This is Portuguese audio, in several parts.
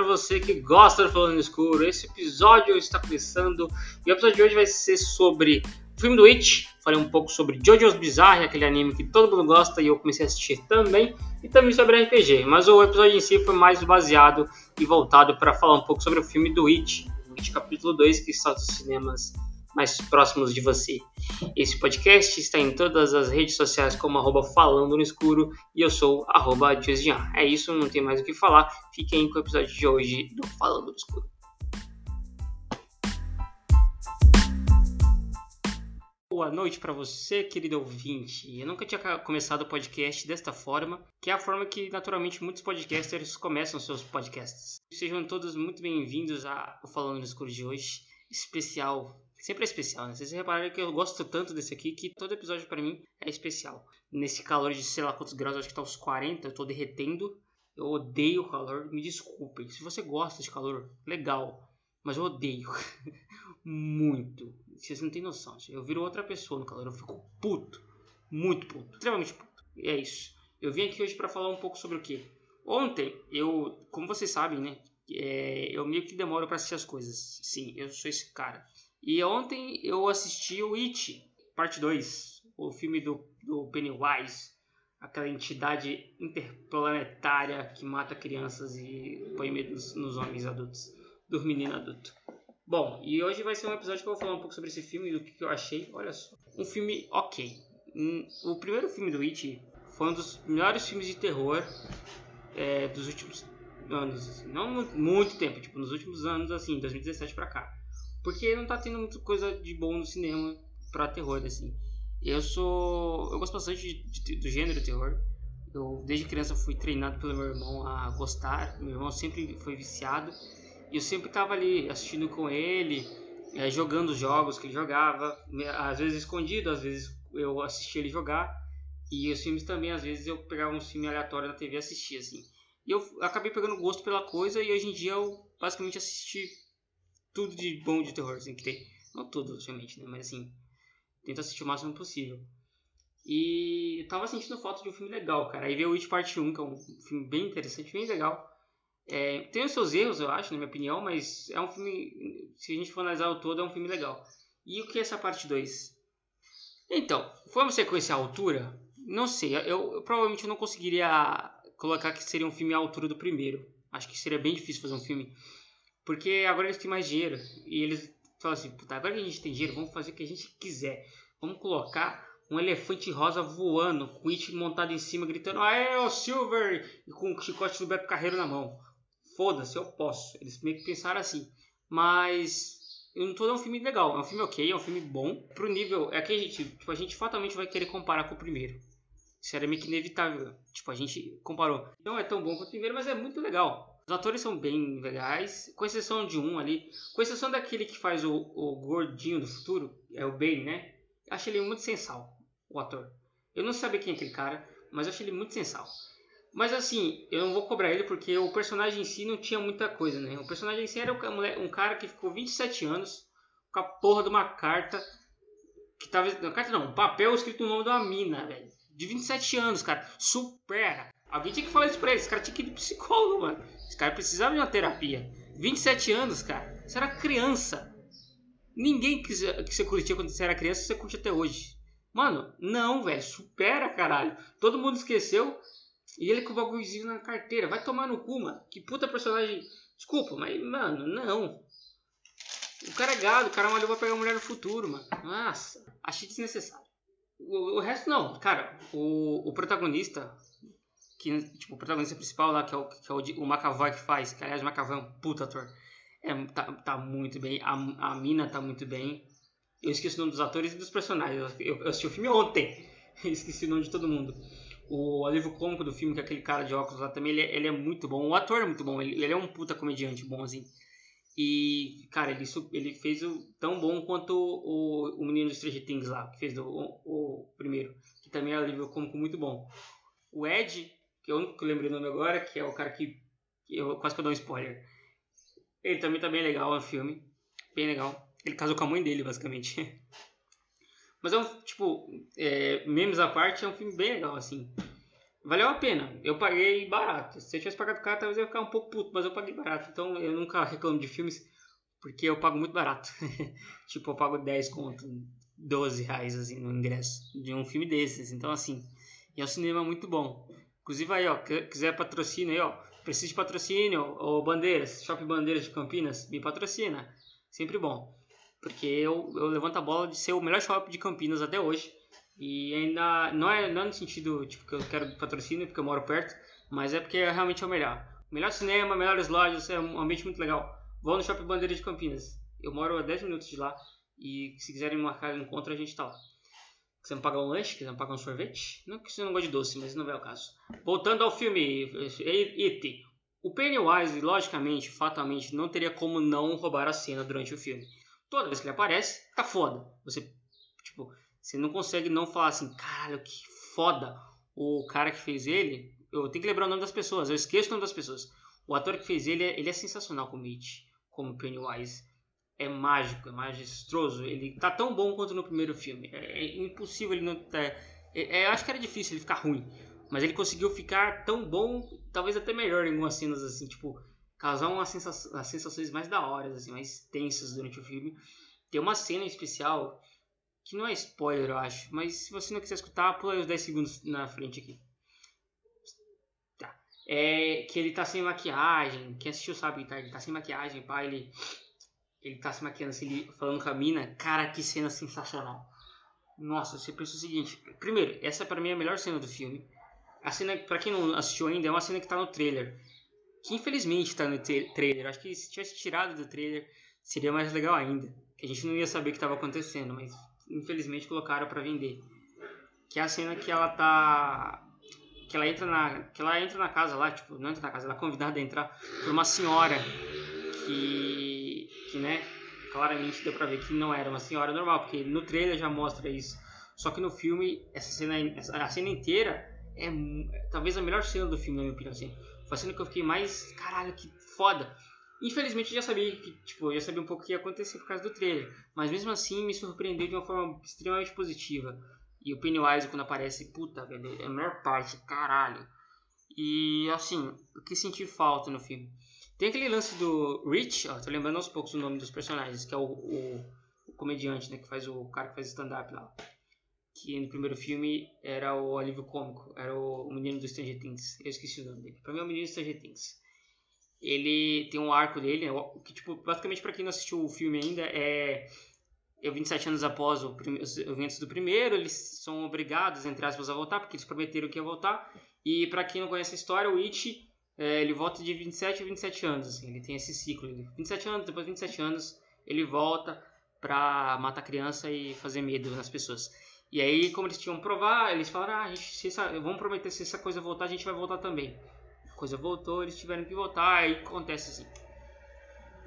para você que gosta do Falando no Escuro. Esse episódio está começando e o episódio de hoje vai ser sobre o filme do It. Falei um pouco sobre JoJo's Bizarre, aquele anime que todo mundo gosta e eu comecei a assistir também, e também sobre RPG. Mas o episódio em si foi mais baseado e voltado para falar um pouco sobre o filme do It, It capítulo 2, que está nos cinemas mais próximos de você. Esse podcast está em todas as redes sociais como arroba falando no escuro e eu sou arroba É isso, não tem mais o que falar. Fiquem com o episódio de hoje do Falando no Escuro. Boa noite para você, querido ouvinte. Eu nunca tinha começado o podcast desta forma, que é a forma que naturalmente muitos podcasters começam seus podcasts. Sejam todos muito bem-vindos ao Falando no Escuro de hoje, especial Sempre é especial, né? Vocês repararam que eu gosto tanto desse aqui que todo episódio para mim é especial. Nesse calor de sei lá quantos graus, acho que tá uns 40, eu tô derretendo. Eu odeio o calor, me desculpem. Se você gosta de calor, legal. Mas eu odeio. muito. Vocês não têm noção. Eu viro outra pessoa no calor, eu fico puto. Muito puto. Extremamente puto. E é isso. Eu vim aqui hoje para falar um pouco sobre o que? Ontem, eu, como vocês sabem, né? É, eu meio que demoro para assistir as coisas. Sim, eu sou esse cara. E ontem eu assisti o It, parte 2, o filme do, do Pennywise, aquela entidade interplanetária que mata crianças e põe medo nos, nos homens adultos, dos meninos adultos. Bom, e hoje vai ser um episódio que eu vou falar um pouco sobre esse filme e do que, eu achei. Olha só, um filme ok. O primeiro filme do It foi um dos melhores filmes de terror é, dos últimos anos, não muito tempo, tipo nos últimos anos, assim, 2017 pra cá. Porque não tá tendo muita coisa de bom no cinema pra terror, assim. Eu sou. Eu gosto bastante de, de, do gênero terror. Eu, desde criança, fui treinado pelo meu irmão a gostar. Meu irmão sempre foi viciado. E eu sempre tava ali assistindo com ele, é, jogando os jogos que ele jogava. Às vezes escondido, às vezes eu assistia ele jogar. E os filmes também, às vezes eu pegava um filme aleatório na TV e assistia, assim. E eu acabei pegando gosto pela coisa e hoje em dia eu basicamente assisti tudo de bom de terror assim, que tem. Não tudo, obviamente, né? Mas assim, tento assistir o máximo possível. E eu tava sentindo falta de um filme legal, cara. Aí veio o It Parte 1, que é um filme bem interessante, bem legal. É, tem os seus erros, eu acho, na minha opinião, mas é um filme, se a gente for analisar o todo, é um filme legal. E o que é essa parte 2? Então, foi uma sequência à altura? Não sei, eu, eu provavelmente não conseguiria colocar que seria um filme à altura do primeiro. Acho que seria bem difícil fazer um filme porque agora eles têm mais dinheiro. E eles falam assim, puta, agora que a gente tem dinheiro, vamos fazer o que a gente quiser. Vamos colocar um elefante rosa voando, com o It montado em cima, gritando, é o Silver! E com o chicote do Beto Carreiro na mão. Foda-se, eu posso. Eles meio que pensaram assim. Mas eu não tô dando um filme legal. É um filme ok, é um filme bom. Pro nível. É que a gente, tipo, a gente fatalmente vai querer comparar com o primeiro. Isso era meio que inevitável. Tipo, a gente comparou. Não é tão bom quanto o primeiro, mas é muito legal. Os atores são bem legais, com exceção de um ali. Com exceção daquele que faz o, o gordinho do futuro, é o Bane, né? Achei ele muito sensal, o ator. Eu não sabia quem é aquele cara, mas achei ele muito sensal. Mas assim, eu não vou cobrar ele porque o personagem em si não tinha muita coisa, né? O personagem em si era um cara que ficou 27 anos com a porra de uma carta que tava. Não, carta não, um papel escrito o nome de uma mina, velho. De 27 anos, cara. Supera. Alguém tinha que falar isso pra ele. Esse cara tinha que ir pro psicólogo, mano. Esse cara precisava de uma terapia. 27 anos, cara. Você era criança. Ninguém que, você curtia quando você era criança, você curte até hoje. Mano, não, velho. Supera, caralho. Todo mundo esqueceu. E ele com o bagulhozinho na carteira. Vai tomar no cu, mano. Que puta personagem. Desculpa, mas, mano, não. O cara é gado, o cara malhou pra pegar mulher no futuro, mano. Nossa, achei desnecessário. O, o resto não, cara. O, o protagonista, que, tipo, o protagonista principal lá, que é o, que é o, McAvoy que faz, que aliás o McAvoy é um puta ator, é, tá, tá muito bem, a, a mina tá muito bem. Eu esqueci o nome dos atores e dos personagens, eu, eu assisti o filme ontem, esqueci o nome de todo mundo. O alívio cômico do filme, que é aquele cara de óculos lá também, ele, é, ele é muito bom. O ator é muito bom, ele, ele é um puta comediante bom, assim. E, cara, ele, ele fez o tão bom quanto o, o, menino do Stranger Things lá, que fez o, o, o primeiro, que também é um alívio cômico muito bom. O Ed, que é único que eu lembrei o nome agora, que é o cara que, que eu quase que eu dou um spoiler. Ele também tá bem legal no filme, bem legal. Ele casou com a mãe dele, basicamente. Mas é um, tipo, é, memes à parte, é um filme bem legal, assim. valeu a pena. Eu paguei barato. Se eu tivesse pagado caro, talvez eu ia ficar um pouco puto, mas eu paguei barato. Então eu nunca reclamo de filmes porque eu pago muito barato. tipo, eu pago 10 conto, 12 reais assim, no ingresso de um filme desses. Então, assim, é um cinema muito bom. Inclusive aí, ó, quiser patrocínio aí, ó, precisa de patrocínio, ou Bandeiras, Shopping Bandeiras de Campinas, me patrocina. Sempre bom. Porque eu, eu levanto a bola de ser o melhor shopping de Campinas até hoje. E ainda não é, não é no sentido tipo, que eu quero patrocínio porque eu moro perto, mas é porque é realmente é o melhor. Melhor cinema, melhores lojas, é um ambiente muito legal. Vou no Shopping Bandeira de Campinas. Eu moro a 10 minutos de lá e se quiserem marcar um encontro, a gente tá lá. Quiser me pagar um lanche, quiser me pagar um sorvete, não que você não gosta de doce, mas não é o caso. Voltando ao filme It, o Pennywise, logicamente, fatalmente, não teria como não roubar a cena durante o filme. Toda vez que ele aparece, tá foda. Você, tipo, você não consegue não falar assim, caralho, que foda o cara que fez ele. Eu tenho que lembrar o nome das pessoas, eu esqueço o nome das pessoas. O ator que fez ele, ele é sensacional como It, como Pennywise. É mágico, é magistroso. Ele tá tão bom quanto no primeiro filme. É, é impossível ele não. É, é, acho que era difícil ele ficar ruim. Mas ele conseguiu ficar tão bom, talvez até melhor em algumas cenas assim, tipo, causar umas sensações, sensações mais da hora, assim, mais tensas durante o filme. Tem uma cena especial que não é spoiler, eu acho, mas se você não quiser escutar, pula os 10 segundos na frente aqui. Tá. É que ele tá sem maquiagem, quem assistiu sabe, tá? Ele tá sem maquiagem, pá, ele ele tá se maquiando assim, ele falando com a mina, cara, que cena sensacional. Nossa, você pensa o seguinte, primeiro, essa para mim é a melhor cena do filme. A cena, para quem não assistiu ainda, é uma cena que tá no trailer. Que infelizmente tá no trailer. Acho que se tivesse tirado do trailer, seria mais legal ainda. A gente não ia saber o que estava acontecendo, mas infelizmente colocaram para vender. Que é a cena que ela tá que ela entra na que ela entra na casa lá, tipo, não entra na casa, ela é convidada a entrar por uma senhora que que, né, claramente deu para ver que não era uma senhora normal, porque no trailer já mostra isso. Só que no filme essa cena a cena inteira é talvez a melhor cena do filme, na minha opinião, assim. Foi a cena que eu fiquei mais, caralho, que foda. Infelizmente eu já sabia que, tipo, eu sabia um pouco o que ia acontecer por causa do trailer, mas mesmo assim me surpreendeu de uma forma extremamente positiva. E o Pennywise quando aparece, puta, velho, é a melhor parte, caralho. E assim, o que senti falta no filme? Tem aquele lance do Rich, ó, tô lembrando aos poucos o nome dos personagens, que é o, o, o comediante, né, que faz o cara que faz stand-up lá. Que no primeiro filme era o alívio cômico, era o, o menino do Stranger Things. Eu esqueci o nome dele. Pra mim é o menino do Stranger Things ele tem um arco dele, né, que tipo, basicamente para quem não assistiu o filme ainda, é eu 27 anos após o os eventos do primeiro, eles são obrigados, entre aspas, a voltar, porque eles prometeram que ia voltar. E para quem não conhece a história, o It, é, ele volta de 27 a 27 anos, assim, ele tem esse ciclo. Ele, 27 anos, depois de 27 anos, ele volta pra matar criança e fazer medo nas pessoas. E aí, como eles tinham provar, eles falaram, ah, a gente, se essa, vamos prometer se essa coisa voltar, a gente vai voltar também coisa voltou, eles tiveram que voltar, aí acontece assim.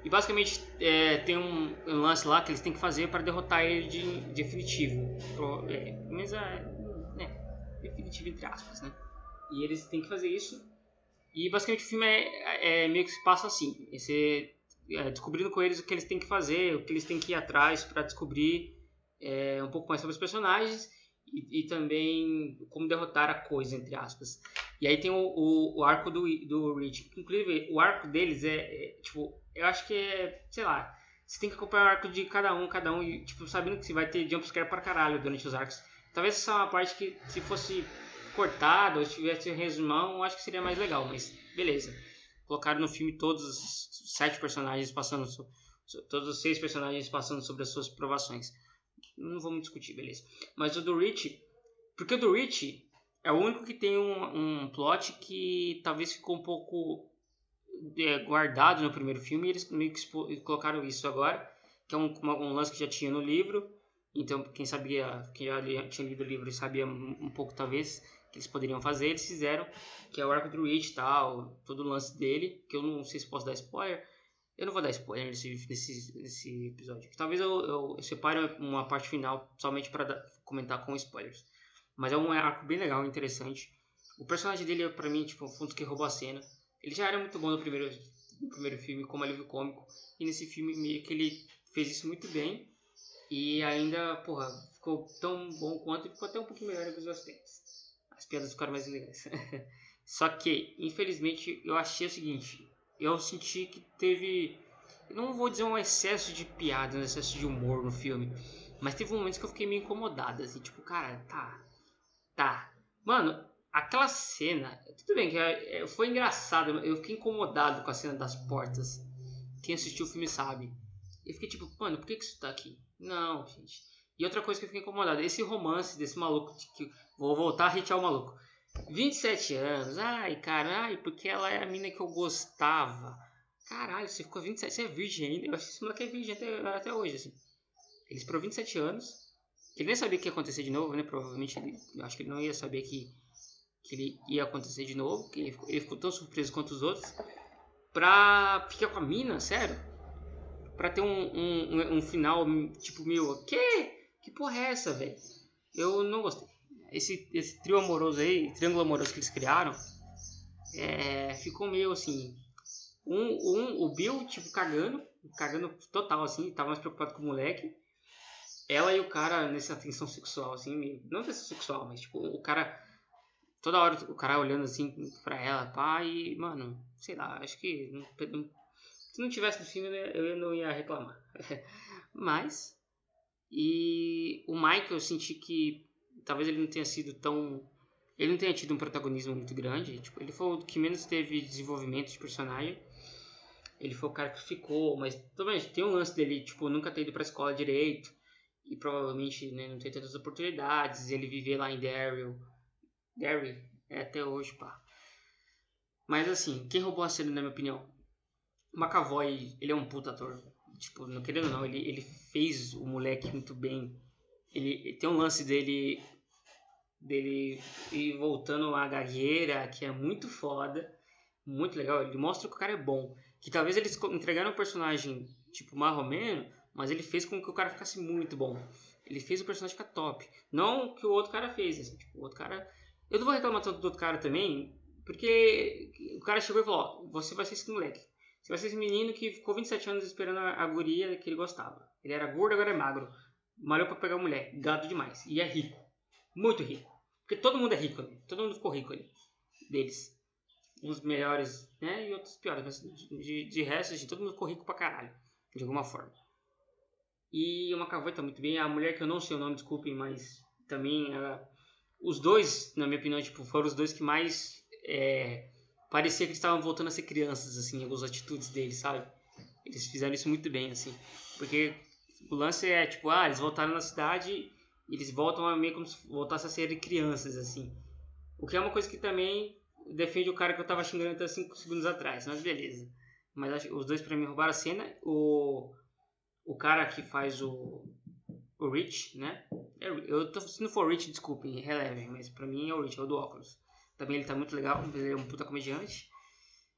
E basicamente é, tem um, lance lá que eles têm que fazer para derrotar ele de, de definitivo. É, mas é, né, definitivo entre aspas, né? E eles têm que fazer isso. E basicamente o filme é, é meio que se passa assim: esse, é, descobrindo com eles o que eles têm que fazer, o que eles têm que ir atrás para descobrir é, um pouco mais sobre os personagens e, e, também como derrotar a coisa, entre aspas. E aí tem o, o, o arco do, do Rich. Inclusive, o arco deles é, é, tipo, eu acho que é, sei lá, você tem que acompanhar o arco de cada um, cada um, e, tipo, sabendo que você vai ter jumpscare pra caralho durante os arcos. Talvez essa é uma parte que, se fosse cortada ou tivesse resumão, acho que seria mais legal, mas beleza. Colocaram no filme todos os sete personagens passando, todos os seis personagens passando sobre as suas provações. Não vamos discutir, beleza. Mas o do Rich, porque o do Rich é o único que tem um, um plot que talvez ficou um pouco é, guardado no primeiro filme e eles meio que colocaram isso agora, que é um, um lance que já tinha no livro. Então, quem sabia, quem já tinha lido o livro sabia um, pouco talvez que eles poderiam fazer, eles fizeram, que é o arco druid e tal, todo o lance dele, que eu não sei se posso dar spoiler. Eu não vou dar spoiler nesse, nesse, nesse episódio. Talvez eu, eu, eu separe uma parte final somente para comentar com spoilers. Mas é um arco bem legal, interessante. O personagem dele, para mim, tipo, foi um que roubou a cena. Ele já era muito bom no primeiro, no primeiro filme, como alívio cômico. E nesse filme, meio que ele fez isso muito bem. E ainda, porra, ficou tão bom quanto e ficou até um pouquinho melhor que os outros. As piadas ficaram mais legais. Só que, infelizmente, eu achei o seguinte: eu senti que teve. Não vou dizer um excesso de piada, um excesso de humor no filme. Mas teve momentos que eu fiquei meio incomodado, assim, tipo, cara, tá. Tá. Mano, aquela cena. Tudo bem, que é, é, foi engraçado, eu fiquei incomodado com a cena das portas. Quem assistiu o filme sabe. Eu fiquei tipo, mano, por que, que isso tá aqui? Não, gente. E outra coisa que eu fiquei incomodado, esse romance desse maluco, que vou voltar a hatear o maluco. 27 anos, ai, caralho, porque ela é a mina que eu gostava. Caralho, você ficou 27, você é virgem ainda. Eu acho que esse moleque é virgem até, até hoje, assim. Ele esperou 27 anos. Ele nem sabia que ia acontecer de novo, né? Provavelmente, ele, eu acho que ele não ia saber que, que ele ia acontecer de novo. Que ele, ficou, ele ficou tão surpreso quanto os outros. Pra ficar com a mina, sério. Pra ter um, um, um final, tipo, meu, que? Que porra é essa, velho? Eu não gostei esse, esse trio amoroso aí, triângulo amoroso que eles criaram, é, ficou meio assim. Um, um, o Bill, tipo, cagando, cagando total, assim, tava mais preocupado com o moleque. Ela e o cara nessa tensão sexual, assim, não tensão sexual, mas tipo, o cara. Toda hora o cara olhando assim pra ela, pá, e, mano, sei lá, acho que. Não, se não tivesse no filme, eu não ia reclamar. mas. E o Michael, eu senti que talvez ele não tenha sido tão. Ele não tenha tido um protagonismo muito grande. Tipo, ele foi o que menos teve desenvolvimento de personagem. Ele foi o cara que ficou, mas também tem um lance dele, tipo, nunca ter ido pra escola direito. E provavelmente né, não ter tantas oportunidades. Ele viver lá em Daryl. Daryl, é até hoje, pá. Mas assim, quem roubou a cena, na minha opinião? McAvoy, ele é um puta ator. Tipo, não querendo não, ele, ele fez o moleque muito bem. Ele tem um lance dele dele ir voltando à gagueira, que é muito foda, muito legal. Ele mostra que o cara é bom. Que talvez eles entregaram um personagem tipo marromeno, mas ele fez com que o cara ficasse muito bom. Ele fez o personagem ficar top. Não que o outro cara fez, assim, tipo, o outro cara. Eu não vou reclamar tanto do outro cara também, porque o cara chegou e falou: Ó, você vai ser esse moleque. Você vai ser esse menino que ficou 27 anos esperando a, a guria que ele gostava. Ele era gordo, agora é magro. Malhou pra pegar mulher. Gado demais. E é rico. Muito rico. Porque todo mundo é rico ali. Todo mundo ficou rico ali. Deles. Uns melhores, né? E outros piores. Mas de, de resto, assim, todo mundo ficou rico pra caralho. De alguma forma. E McAvoy tá muito bem. A mulher que eu não sei o nome, desculpem, mas também ela... Os dois, na minha opinião, tipo, foram os dois que mais... É... Parecia que estavam voltando a ser crianças, assim, algumas atitudes deles, sabe? Eles fizeram isso muito bem, assim. Porque o lance é, tipo, ah, eles voltaram na cidade eles voltam a meio como se voltassem a ser crianças, assim. O que é uma coisa que também defende o cara que eu tava xingando até 5 segundos atrás, mas beleza. Mas acho, os dois pra mim roubaram a cena. O, o cara que faz o, o Rich, né? É, eu tô, se não for Rich, desculpem, relevem, mas pra mim é o Rich, é o do óculos. Também ele tá muito legal, ele é um puta comediante.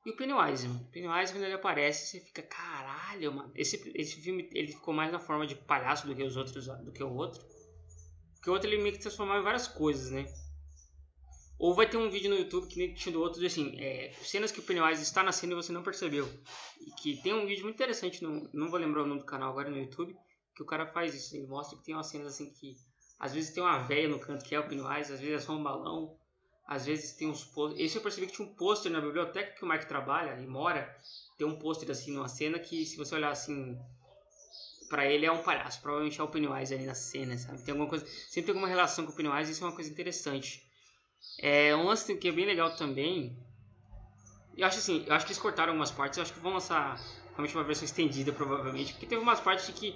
E o Pennywise, mano. Pennywise, quando ele aparece, você fica, caralho, mano. Esse, esse filme, ele ficou mais na forma de palhaço do que os outros, do que o outro. Porque o outro ele meio que transformava em várias coisas, né? Ou vai ter um vídeo no YouTube que nem tinha do outro, assim, é, cenas que o Pennywise está na cena e você não percebeu. E que tem um vídeo muito interessante, no, não vou lembrar o nome do canal agora no YouTube, que o cara faz isso. Ele mostra que tem umas cenas assim que às vezes tem uma veia no canto que é o Pennywise, às vezes é só um balão, às vezes tem uns posters. Esse eu percebi que tinha um pôster na biblioteca que o Mike trabalha e mora. Tem um pôster assim numa cena que se você olhar assim para ele é um palhaço, provavelmente é o Pennywise ali na cena, sabe? Tem alguma coisa, sempre tem alguma relação com o Pennywise, isso é uma coisa interessante. É um lance que é bem legal também. Eu acho assim, eu acho que eles cortaram algumas partes, eu acho que vão lançar realmente uma versão estendida provavelmente, porque teve umas partes que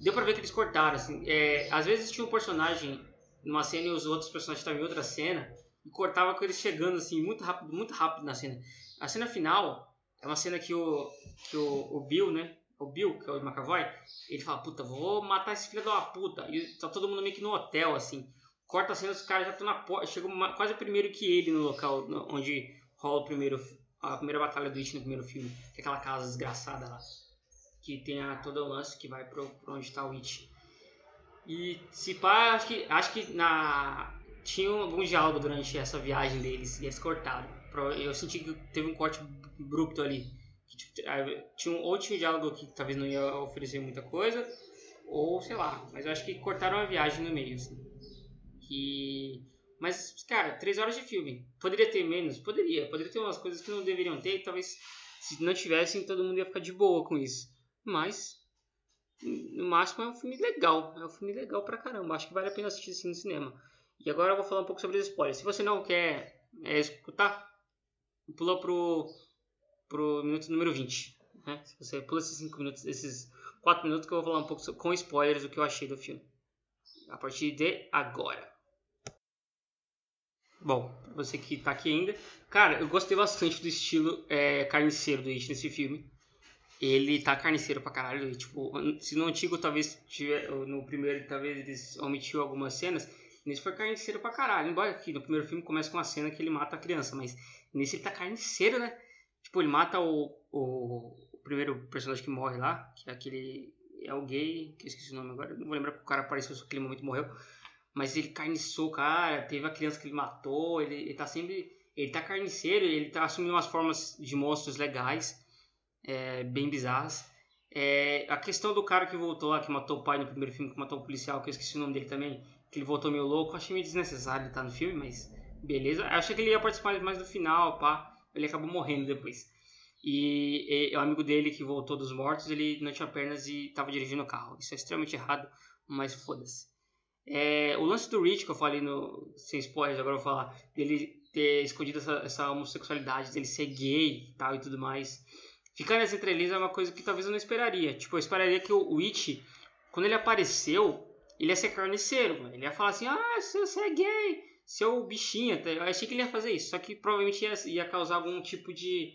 deu para ver que eles cortaram assim. É, às vezes tinha um personagem numa cena e os outros personagens estavam em outra cena e cortava com eles chegando assim muito rápido, muito rápido na cena. A cena final é uma cena que o que o, o Bill, né, o Bill, que é o McAvoy, ele fala, puta, vou matar esse filho de uma puta. E tá todo mundo meio que no hotel, assim. Corta a cena, os caras já estão na porta. Chegou quase primeiro que ele no local onde rola o primeiro, a primeira batalha do It no primeiro filme. Que é aquela casa desgraçada lá. Que tem a, todo o lance que vai pro, pro onde tá o It. E se pá, acho que, acho que na, tinha algum diálogo durante essa viagem deles e eles cortaram. Eu senti que teve um corte abrupto ali tipo, tinha um, ou tinha um diálogo que talvez não ia oferecer muita coisa, ou sei lá, mas eu acho que cortaram a viagem no meio, assim. Que Mas, cara, três horas de filme. Poderia ter menos? Poderia. Poderia ter umas coisas que não deveriam ter e talvez se não tivessem todo mundo ia ficar de boa com isso. Mas, no máximo é um filme legal. É um filme legal pra caramba. Acho que vale a pena assistir assim no cinema. E agora eu vou falar um pouco sobre os spoilers. Se você não quer é, escutar, pula pro, pro minuto número 20. Né? Se você pula esses 5 minutos, esses 4 minutos que eu vou falar um pouco com spoilers do que eu achei do filme. A partir de agora. Bom, você que tá aqui ainda. Cara, eu gostei bastante do estilo é, carniceiro do It nesse filme. Ele tá carniceiro pra caralho. E, tipo, se no antigo talvez tiver, no primeiro talvez eles omitiu algumas cenas, nesse foi carniceiro pra caralho. Embora aqui no primeiro filme comece com uma cena que ele mata a criança, mas nesse ele tá carniceiro, né? Tipo, ele mata o, o, o primeiro personagem que morre lá, que é aquele. É o gay, que eu esqueci o nome agora, não vou lembrar porque o cara apareceu, só que aquele momento morreu. Mas ele carniçou cara, teve a criança que ele matou, ele, ele tá sempre. Ele tá carniceiro, ele tá assumindo umas formas de monstros legais, é, bem bizarras. É, a questão do cara que voltou lá, que matou o pai no primeiro filme, que matou o policial, que eu esqueci o nome dele também, que ele voltou meio louco, achei meio desnecessário estar tá no filme, mas beleza. Eu achei que ele ia participar mais do final, pá. Ele acabou morrendo depois. E, e, o amigo dele que voltou dos mortos, ele não tinha pernas e estava dirigindo o carro. Isso é extremamente errado, mas foda-se. É, o lance do Rich, que eu falei no, sem spoilers, agora eu vou falar, dele ter escondido essa, essa homossexualidade, dele ser gay e tal e tudo mais. Ficar nessa entrelinhas é uma coisa que talvez eu não esperaria. Tipo, eu esperaria que o Witch, quando ele apareceu, ele ia ser carniceiro. Ele ia falar assim, ah, você é gay, seu bichinho. Eu achei que ele ia fazer isso, só que provavelmente ia, ia causar algum tipo de,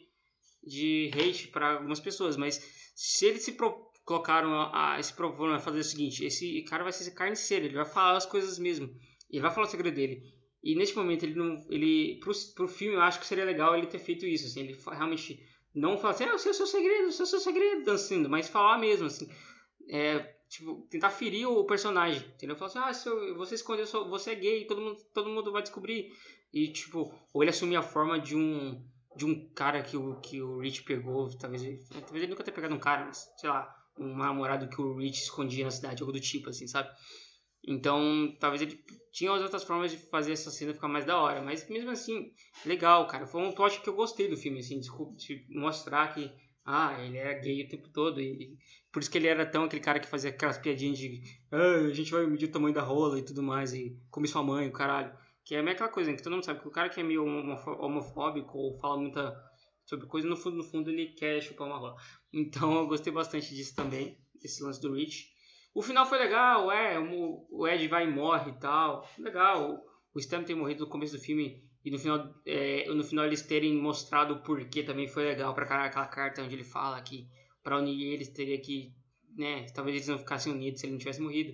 de hate para algumas pessoas. Mas se ele se pro, colocaram a, a esse problema fazer o seguinte: esse cara vai ser carniceiro, ele vai falar as coisas mesmo, ele vai falar o segredo dele. E nesse momento ele não, ele pro, pro filme eu acho que seria legal ele ter feito isso, assim, ele realmente não falar assim, ah, o seu segredo, eu o seu segredo, dançando, mas falar mesmo, assim, é, tipo, tentar ferir o personagem, entendeu? Falar assim, ah, você escondeu, você é gay, todo mundo, todo mundo vai descobrir. E, tipo, ou ele assumir a forma de um de um cara que o, que o Rich pegou, talvez, talvez ele nunca tenha pegado um cara, mas, sei lá, um namorado que o Rich escondia na cidade, algo do tipo, assim, sabe? Então, talvez ele tinha outras formas de fazer essa cena ficar mais da hora, mas mesmo assim, legal, cara. Foi um plot que eu gostei do filme, assim, de, de mostrar que, ah, ele era gay o tempo todo e por isso que ele era tão aquele cara que fazia aquelas piadinhas de, ah, a gente vai medir o tamanho da rola e tudo mais e come sua mãe, o caralho. Que é meio aquela coisa, né, que todo mundo sabe que o cara que é meio homofóbico ou fala muita sobre coisa, no fundo, no fundo ele quer chupar uma rola. Então eu gostei bastante disso também, desse lance do Rich. O final foi legal, é, o Ed vai e morre e tal, legal. O Stan tem morrido no começo do filme e no final, é, no final eles terem mostrado o porquê também foi legal caralho, aquela carta onde ele fala que para unir eles teria que, né, talvez eles não ficassem unidos se ele não tivesse morrido.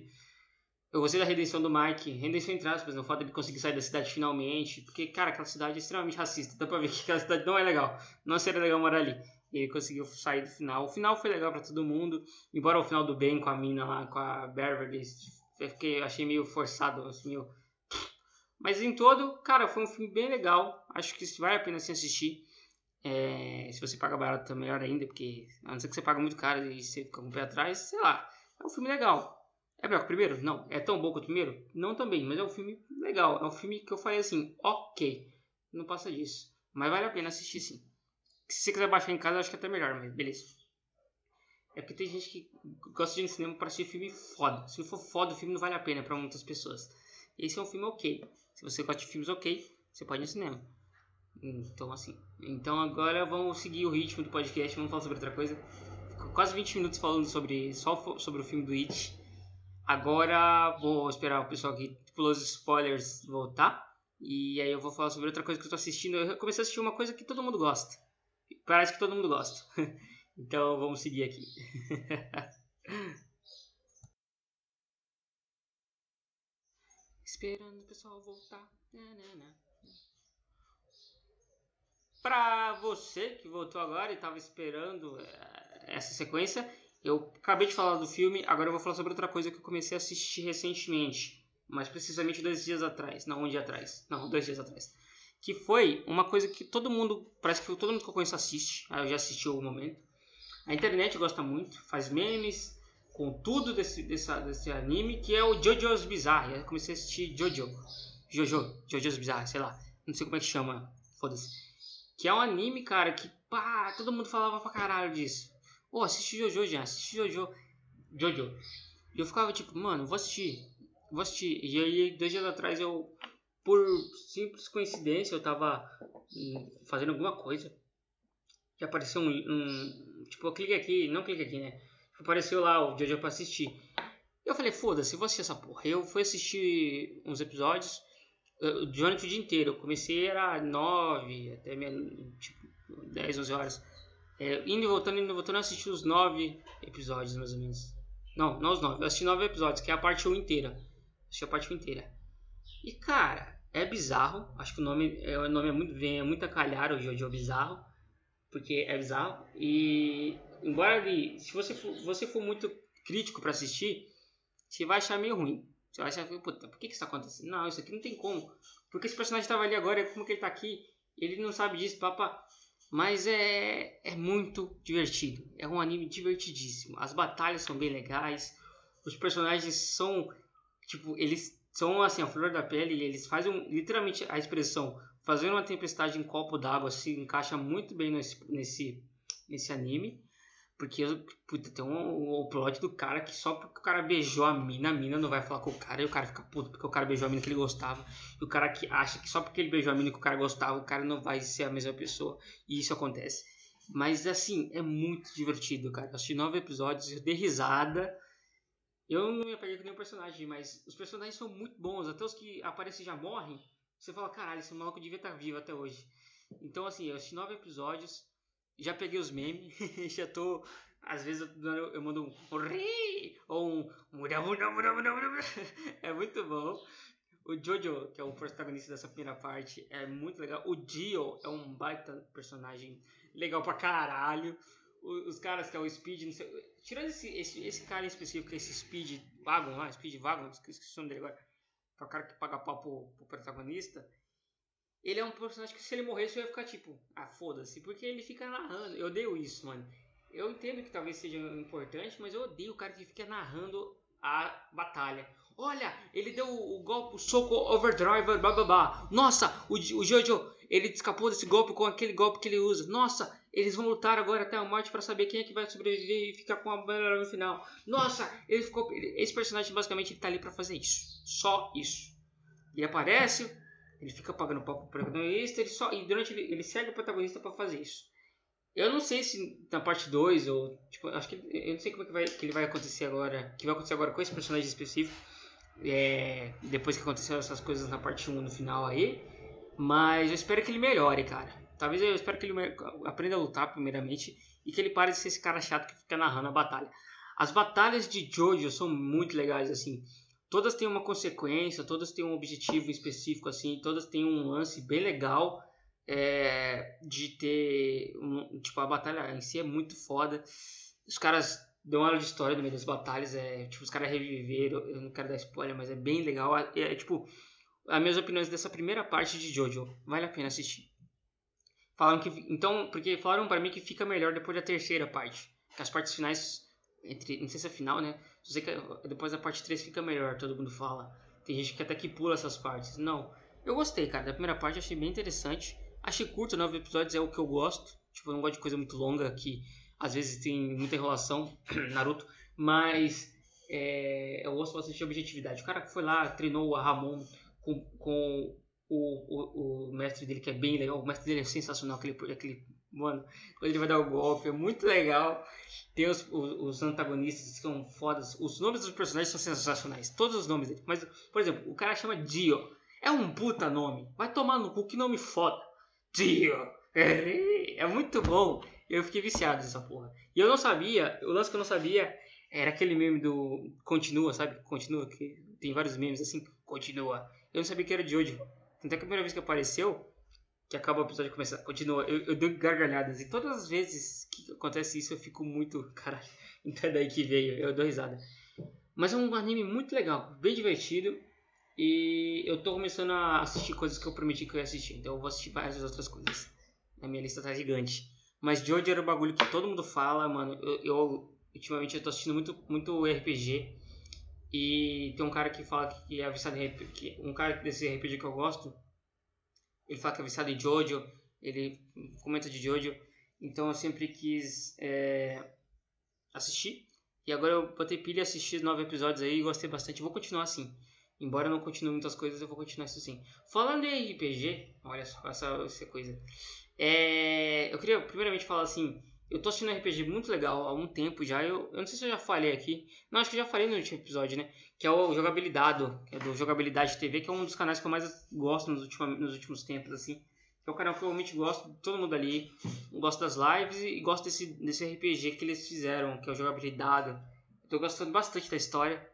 Eu gostei da redenção do Mike, redenção entre aspas, no fato de ele conseguir sair da cidade finalmente, porque, cara, aquela cidade é extremamente racista, dá pra ver que aquela cidade não é legal, não seria legal morar ali. E ele conseguiu sair do final. O final foi legal para todo mundo, embora o final do bem com a mina lá, com a Beverly, eu fiquei, achei meio forçado, assim, meio... Mas em todo, cara, foi um filme bem legal, acho que vale a pena se assistir. É, se você paga barato, tá melhor ainda, porque a não ser que você paga muito caro e você fica com o pé atrás, sei lá, é um filme legal. É melhor que o primeiro? Não. É tão bom quanto o primeiro? Não também, mas é um filme legal. É um filme que eu falei assim, ok, não passa disso. Mas vale a pena assistir sim. Se você quiser baixar em casa, acho que é até melhor, mas beleza. É porque tem gente que gosta de ir no cinema para assistir filme foda. Se não for foda, o filme não vale a pena para muitas pessoas. Esse é um filme ok. Se você gosta de filmes ok, você pode ir no cinema. Então, assim. Então, agora vamos seguir o ritmo do podcast. Vamos falar sobre outra coisa. Ficou quase 20 minutos falando sobre só sobre o filme do It. Agora vou esperar o pessoal que pulou os spoilers voltar. E aí eu vou falar sobre outra coisa que eu tô assistindo. Eu comecei a assistir uma coisa que todo mundo gosta. Parece que todo mundo gosta. então vamos seguir aqui. Esperando o pessoal voltar. Pra você que voltou agora e estava esperando eh, essa sequência, eu acabei de falar do filme, agora eu vou falar sobre outra coisa que eu comecei a assistir recentemente. Mais precisamente dois dias atrás. Não, um dia atrás. Não, dois dias atrás. Que foi uma coisa que todo mundo, parece que todo mundo que eu conheço assiste. Eu já assisti algum momento. A internet gosta muito, faz memes com tudo desse, desse anime, que é o JoJo's Bizarre. Eu comecei a assistir JoJo. Jojo, Jojo's Bizarre, sei lá. Não sei como é que chama. Foda-se. Que é um anime, cara, que pá, todo mundo falava pra caralho disso. Ô, oh, assiste Jojo, já, assiste Jojo. Jojo. E eu ficava tipo, mano, vou assistir. Vou assistir. E aí, dois dias atrás, eu, por simples coincidência, eu tava hum, fazendo alguma coisa. Que apareceu um, um. Tipo, clique aqui, não clique aqui, né? Apareceu lá o Jojo pra assistir. Eu falei, foda-se, vou assistir essa porra. Eu fui assistir uns episódios durante o dia inteiro. Eu comecei, era 9 até meia, tipo, 10, 11 horas. É, indo e voltando, indo e voltando, eu assisti os 9 episódios, mais ou menos. Não, não os 9. Eu assisti 9 episódios, que é a parte 1 inteira. Assisti a parte 1 inteira. E, cara, é bizarro. Acho que o nome, é, o nome é muito, vem, é muito a calhar, o Jojo Bizarro. Porque é bizarro. E, embora ele, se você for, você for muito crítico para assistir, você vai achar meio ruim. Você vai achar, puta, por que, que isso tá acontecendo? Não, isso aqui não tem como. Porque esse personagem estava ali agora, como que ele tá aqui? Ele não sabe disso, papá. Mas é, é muito divertido. É um anime divertidíssimo. As batalhas são bem legais. Os personagens são, tipo, eles são assim, a flor da pele. Eles fazem literalmente a expressão fazer uma tempestade em copo d'água se encaixa muito bem nesse, nesse, nesse anime. Porque, puta, tem um, o plot do cara que só porque o cara beijou a mina, a mina não vai falar com o cara e o cara fica puto porque o cara beijou a mina que ele gostava. E o cara que acha que só porque ele beijou a mina que o cara gostava, o cara não vai ser a mesma pessoa. E isso acontece. Mas, assim, é muito divertido, cara. Eu assisti nove episódios, eu dei risada. Eu não me apeguei com nenhum personagem, mas os personagens são muito bons. Até os que aparecem já morrem. Você fala, caralho, esse maluco devia estar vivo até hoje. Então, assim, eu assisti nove episódios já peguei os memes, já tô. Às vezes eu, eu mando um ou um. É muito bom. O Jojo, que é o protagonista dessa primeira parte, é muito legal. O Dio é um baita personagem legal pra caralho. os caras que é o Speed, sei, tirando esse, esse, esse cara em específico, esse Speed Wagon lá, Speed Wagon, esqueci o nome dele agora, que é o cara que paga pau pro, pro protagonista ele é um personagem que se ele morresse eu ia ficar tipo, ah, foda-se, porque ele fica narrando. Eu odeio isso, mano. Eu entendo que talvez seja importante, mas eu odeio o cara que fica narrando a batalha. Olha, ele deu o, golpe, o soco overdrive, blá blá blá. Nossa, o, o Jojo, ele escapou desse golpe com aquele golpe que ele usa. Nossa, eles vão lutar agora até a morte para saber quem é que vai sobreviver e ficar com a bandeira no final. Nossa, ele ficou. Esse personagem basicamente ele tá ali para fazer isso. Só isso. Ele aparece, ele fica pagando pau pro protagonista ele só, e durante ele, ele segue o protagonista para fazer isso. Eu não sei se na parte 2 ou. Tipo, acho que. Eu não sei como é que, vai, que ele vai acontecer agora. que vai acontecer agora com esse personagem específico. É, depois que aconteceram essas coisas na parte 1 um, no final aí. Mas eu espero que ele melhore, cara. Talvez eu espero que ele aprenda a lutar primeiramente. E que ele pare de ser esse cara chato que fica narrando a batalha. As batalhas de Jojo são muito legais, assim todas têm uma consequência, todas têm um objetivo específico, assim, todas têm um lance bem legal é, de ter, um, tipo, a batalha em si é muito foda. Os caras dão aula de história no meio das batalhas, é, tipo, os caras reviveram, eu não quero dar spoiler, mas é bem legal. É, é tipo, as minhas opiniões dessa primeira parte de Jojo, vale a pena assistir. Falaram que, então, porque falaram para mim que fica melhor depois da terceira parte, que as partes finais entre, não sei se é final, né? Sei que depois da parte 3 fica melhor, todo mundo fala. Tem gente que até que pula essas partes. Não, eu gostei, cara. Da primeira parte achei bem interessante. Achei curto, nove episódios é o que eu gosto. Tipo, eu não gosto de coisa muito longa que às vezes tem muita enrolação, Naruto. Mas é, eu gosto bastante de objetividade. O cara que foi lá, treinou a Ramon com, com o, o, o, mestre dele, que é bem legal. O mestre dele é sensacional, aquele, aquele Mano, quando ele vai dar o golpe, é muito legal. Tem os, os, os, antagonistas que são fodas. Os nomes dos personagens são sensacionais. Todos os nomes dele. Mas, por exemplo, o cara chama Dio. É um puta nome. Vai tomar no cu, que nome foda. Dio. É, muito bom. Eu fiquei viciado nessa porra. E eu não sabia, o lance que eu não sabia era aquele meme do Continua, sabe? Continua, que tem vários memes assim. Continua. Eu não sabia que era de hoje. Tanto é que a primeira vez que apareceu, que acaba o episódio começar, continua, eu, eu dou gargalhadas. E todas as vezes que acontece isso eu fico muito, caralho, então é daí que veio, eu dou risada. Mas é um anime muito legal, bem divertido. E eu tô começando a assistir coisas que eu prometi que eu ia assistir. Então eu vou assistir várias outras coisas. A minha lista tá gigante. Mas Jojo era o bagulho que todo mundo fala, mano. Eu, eu ultimamente eu tô assistindo muito, muito RPG. E tem um cara que fala que é viciado em RPG, um cara desse RPG que eu gosto, ele fala que é viciado em Jojo, ele comenta de Jojo, então eu sempre quis é, assistir. E agora eu botei pilha assisti nove episódios aí e gostei bastante. Vou continuar assim. Embora eu não continue muitas coisas, eu vou continuar isso assim. Falando em RPG, olha só essa, essa coisa. É, eu queria primeiramente falar assim. Eu tô assistindo um RPG muito legal há um tempo já. Eu, eu não sei se eu já falei aqui. Não, acho que já falei no último episódio, né? Que é o Jogabilidade, que é do Jogabilidade TV, que é um dos canais que eu mais gosto nos, últimos nos últimos tempos, assim. É um canal que eu realmente gosto todo mundo ali. Gosto das lives e gosto desse, desse RPG que eles fizeram, que é o Jogabilidade. Eu tô gostando bastante da história.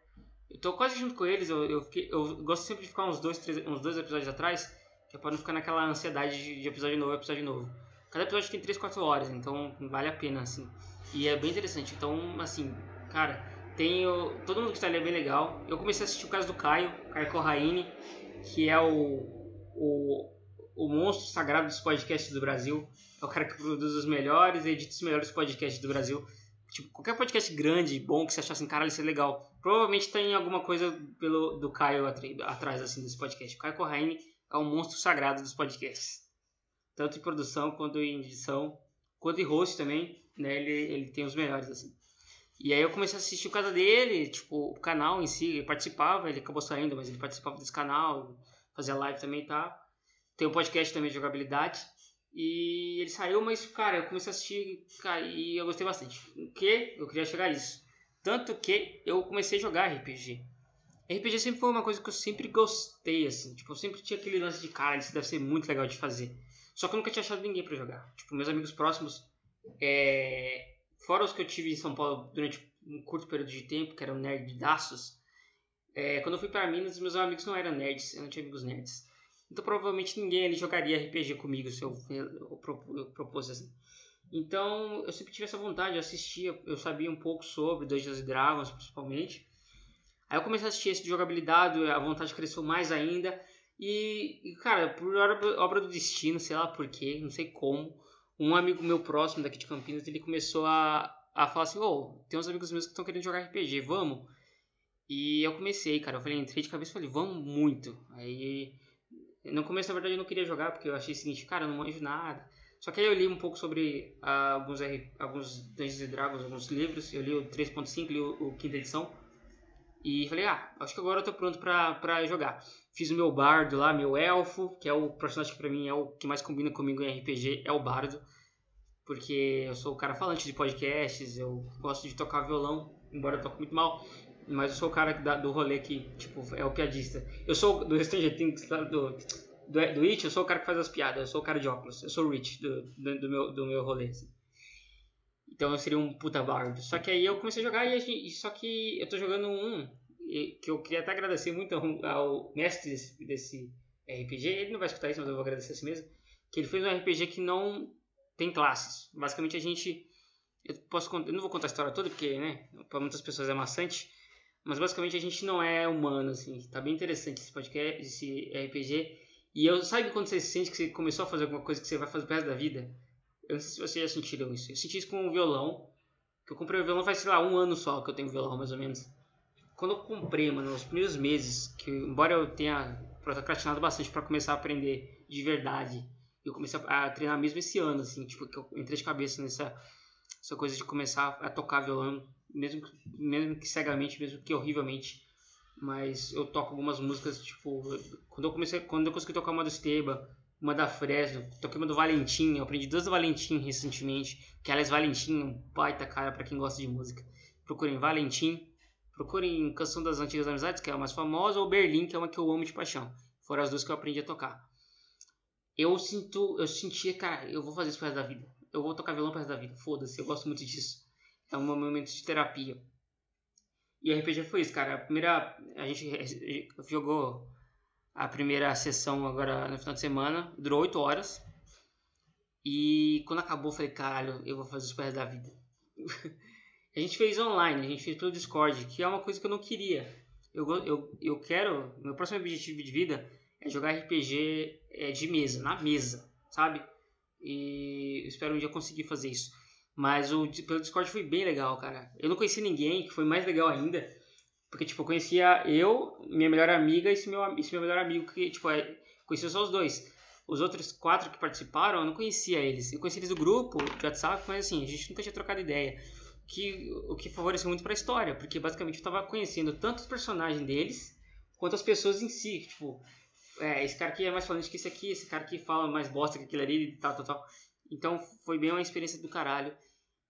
Eu tô quase junto com eles. Eu, eu, eu gosto sempre de ficar uns dois, três, uns dois episódios atrás, que é pra não ficar naquela ansiedade de, de episódio novo, episódio novo. Cada episódio tem 3, 4 horas, então vale a pena, assim. E é bem interessante. Então, assim, cara, tem o, todo mundo que está ali é bem legal. Eu comecei a assistir o caso do Caio, Caio Corraine, que é o, o o monstro sagrado dos podcasts do Brasil. É o cara que produz os melhores edita os melhores podcasts do Brasil. Tipo, qualquer podcast grande, bom, que você achasse assim, cara, isso é legal. Provavelmente tem alguma coisa pelo, do Caio atrás, assim, desse podcast. O Caio Corraine é o monstro sagrado dos podcasts. Tanto em produção, quanto em edição, quanto em host também, né? Ele, ele tem os melhores, assim. E aí eu comecei a assistir o canal dele, tipo, o canal em si, ele participava, ele acabou saindo, mas ele participava desse canal, fazia live também tá? Tem um podcast também de jogabilidade. E ele saiu, mas, cara, eu comecei a assistir cara, e eu gostei bastante. O que? Eu queria chegar a isso. Tanto que eu comecei a jogar RPG. RPG sempre foi uma coisa que eu sempre gostei, assim. Tipo, eu sempre tinha aquele lance de, cara, isso deve ser muito legal de fazer. Só que eu nunca tinha achado ninguém para jogar. Tipo, meus amigos próximos, é... fora os que eu tive em São Paulo durante um curto período de tempo, que eram nerdaços, é... quando eu fui para Minas, meus amigos não eram nerds, eu não tinha amigos nerds. Então provavelmente ninguém ali jogaria RPG comigo se eu, eu, propus assim. Então eu sempre tive essa vontade, eu assistia, eu sabia um pouco sobre Dungeons Dragons principalmente. Aí eu comecei a assistir esse de jogabilidade, a vontade cresceu mais ainda. E, cara, por obra do destino, sei lá porquê, não sei como, um amigo meu próximo daqui de Campinas, ele começou a, a falar assim, ô, oh, tem uns amigos meus que estão querendo jogar RPG, vamos? E eu comecei, cara, eu falei, entrei de cabeça e falei, vamos muito. Aí no começo, na verdade, eu não queria jogar, porque eu achei o seguinte, cara, eu não manjo nada. Só que aí eu li um pouco sobre uh, alguns, alguns Dungeons Dragons, alguns livros. Eu li o 3.5, li o, o quinta edição. E falei, ah, acho que agora eu tô pronto pra jogar. Fiz o meu bardo lá, meu elfo, que é o personagem que pra mim é o que mais combina comigo em RPG, é o bardo. Porque eu sou o cara falante de podcasts, eu gosto de tocar violão, embora eu toque muito mal. Mas eu sou o cara da, do rolê que, tipo, é o piadista. Eu sou do Stranger Things, do, do, do It, eu sou o cara que faz as piadas. Eu sou o cara de óculos. Eu sou o Rich do, do, do meu, do meu rolê. Assim. Então eu seria um puta bardo. Só que aí eu comecei a jogar e, só que eu tô jogando um que eu queria até agradecer muito ao, ao mestre desse, desse, RPG. Ele não vai escutar isso, mas eu vou agradecer assim mesmo. Que ele fez um RPG que não tem classes. Basicamente a gente. Eu, posso, eu não vou contar a história toda porque, né, para muitas pessoas é maçante. Mas basicamente a gente não é humano, assim. Tá bem interessante esse podcast, esse RPG. E eu sabe quando você sente que você começou a fazer alguma coisa que você vai fazer pro resto da vida? Eu não sei se vocês já sentiram isso. Eu senti isso com o violão. Que eu comprei o violão faz, sei lá, um ano só que eu tenho violão, mais ou menos. Quando eu comprei, mano, nos primeiros meses, que embora eu tenha procrastinado bastante para começar a aprender de verdade, eu comecei a treinar mesmo esse ano, assim, tipo, que eu entrei de cabeça nessa essa coisa de começar a tocar violão mesmo, mesmo que cegamente, mesmo que horrivelmente. Mas eu toco algumas músicas, tipo, quando eu comecei, quando eu consegui tocar uma do Esteba, uma da Fresno, toquei uma do Valentim, eu aprendi duas do Valentim recentemente, que aliás Valentim é um baita cara para quem gosta de música. Procurem Valentim, procurem Canção das Antigas Amizades, que é a mais famosa, ou Berlim, que é uma que eu amo de paixão. Foram as duas que eu aprendi a tocar. Eu sinto, eu sentia, cara, eu vou fazer isso pro resto da vida. Eu vou tocar violão pro resto da vida, foda-se, eu gosto muito disso. É um momento de terapia. E o RPG foi isso, cara. A primeira. A gente jogou a primeira sessão agora no final de semana. Durou 8 horas. E quando acabou, eu falei, caralho, eu vou fazer pro resto da vida. a gente fez online, a gente fez pelo Discord, que é uma coisa que eu não queria. Eu, eu, eu quero. Meu próximo objetivo de vida é jogar RPG é, de mesa, na mesa, sabe? E espero um dia conseguir fazer isso. Mas o pelo Discord foi bem legal, cara. Eu não conheci ninguém, que foi mais legal ainda. Porque, tipo, eu conhecia eu, minha melhor amiga e esse meu, esse meu melhor amigo, que, tipo, é, conhecia só os dois. Os outros quatro que participaram, eu não conhecia eles. Eu conhecia eles do grupo, de WhatsApp, mas assim, a gente nunca tinha trocado ideia. Que, o que favoreceu muito pra história, porque basicamente eu tava conhecendo tanto os personagens deles, quanto as pessoas em si. Tipo, é, esse cara aqui é mais falante que esse aqui, esse cara aqui fala mais bosta que aquele ali, tal, tal, tal. Então foi bem uma experiência do caralho.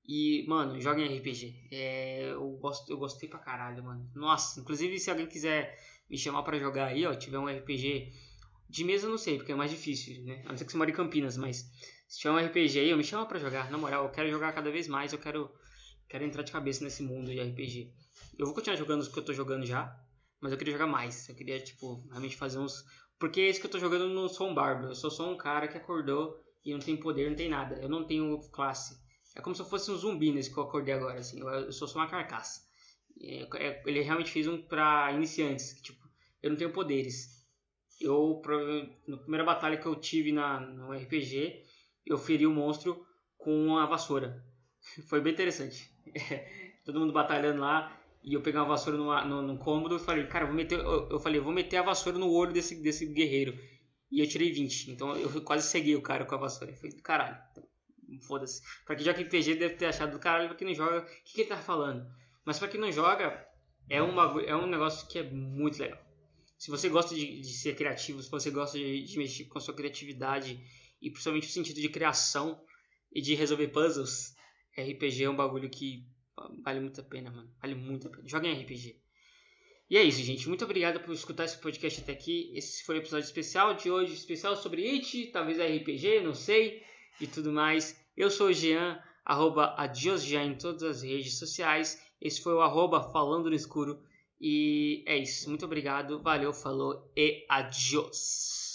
E, mano, joguem RPG. É, eu, gosto, eu gostei pra caralho, mano. Nossa, inclusive se alguém quiser me chamar para jogar aí, ó, tiver um RPG de mesa, eu não sei, porque é mais difícil, né? A não ser que você mora em Campinas, mas se tiver um RPG aí, eu me chama para jogar. Na moral, eu quero jogar cada vez mais, eu quero, quero entrar de cabeça nesse mundo de RPG. Eu vou continuar jogando os que eu tô jogando já, mas eu queria jogar mais. Eu queria, tipo, realmente fazer uns. Porque esse que eu tô jogando não sou um bardo, eu sou só um cara que acordou e não tem poder, não tem nada. Eu não tenho classe. É como se eu fosse um zumbi nesse que eu acordei agora, assim. Eu, sou só uma carcaça. É, é, ele realmente fez um pra iniciantes. Tipo, eu não tenho poderes. Eu, na primeira batalha que eu tive na, no RPG, eu feri o monstro com a vassoura. Foi bem interessante. todo mundo batalhando lá e eu peguei uma vassoura no, no cômodo e falei, cara, vou meter, eu, eu falei, vou meter a vassoura no olho desse, desse guerreiro. E eu tirei 20. Então eu quase segui o cara com a vassoura. Eu falei, caralho. Foda-se. Pra quem joga RPG deve ter achado do caralho, pra quem não joga, o que, que ele tá falando? Mas pra quem não joga, é um, é um negócio que é muito legal. Se você gosta de, de ser criativo, se você gosta de, de, mexer com a sua criatividade e principalmente o sentido de criação e de resolver puzzles, RPG é um bagulho que vale muito a pena, mano. Vale muito a pena. Joga em RPG. E é isso, gente. Muito obrigado por escutar esse podcast até aqui. Esse foi o episódio especial de hoje, especial sobre It, talvez RPG, não sei e tudo mais. Eu sou o Jean, arroba adiosjean em todas as redes sociais. Esse foi o arroba falando no escuro. E é isso. Muito obrigado. Valeu, falou e adios.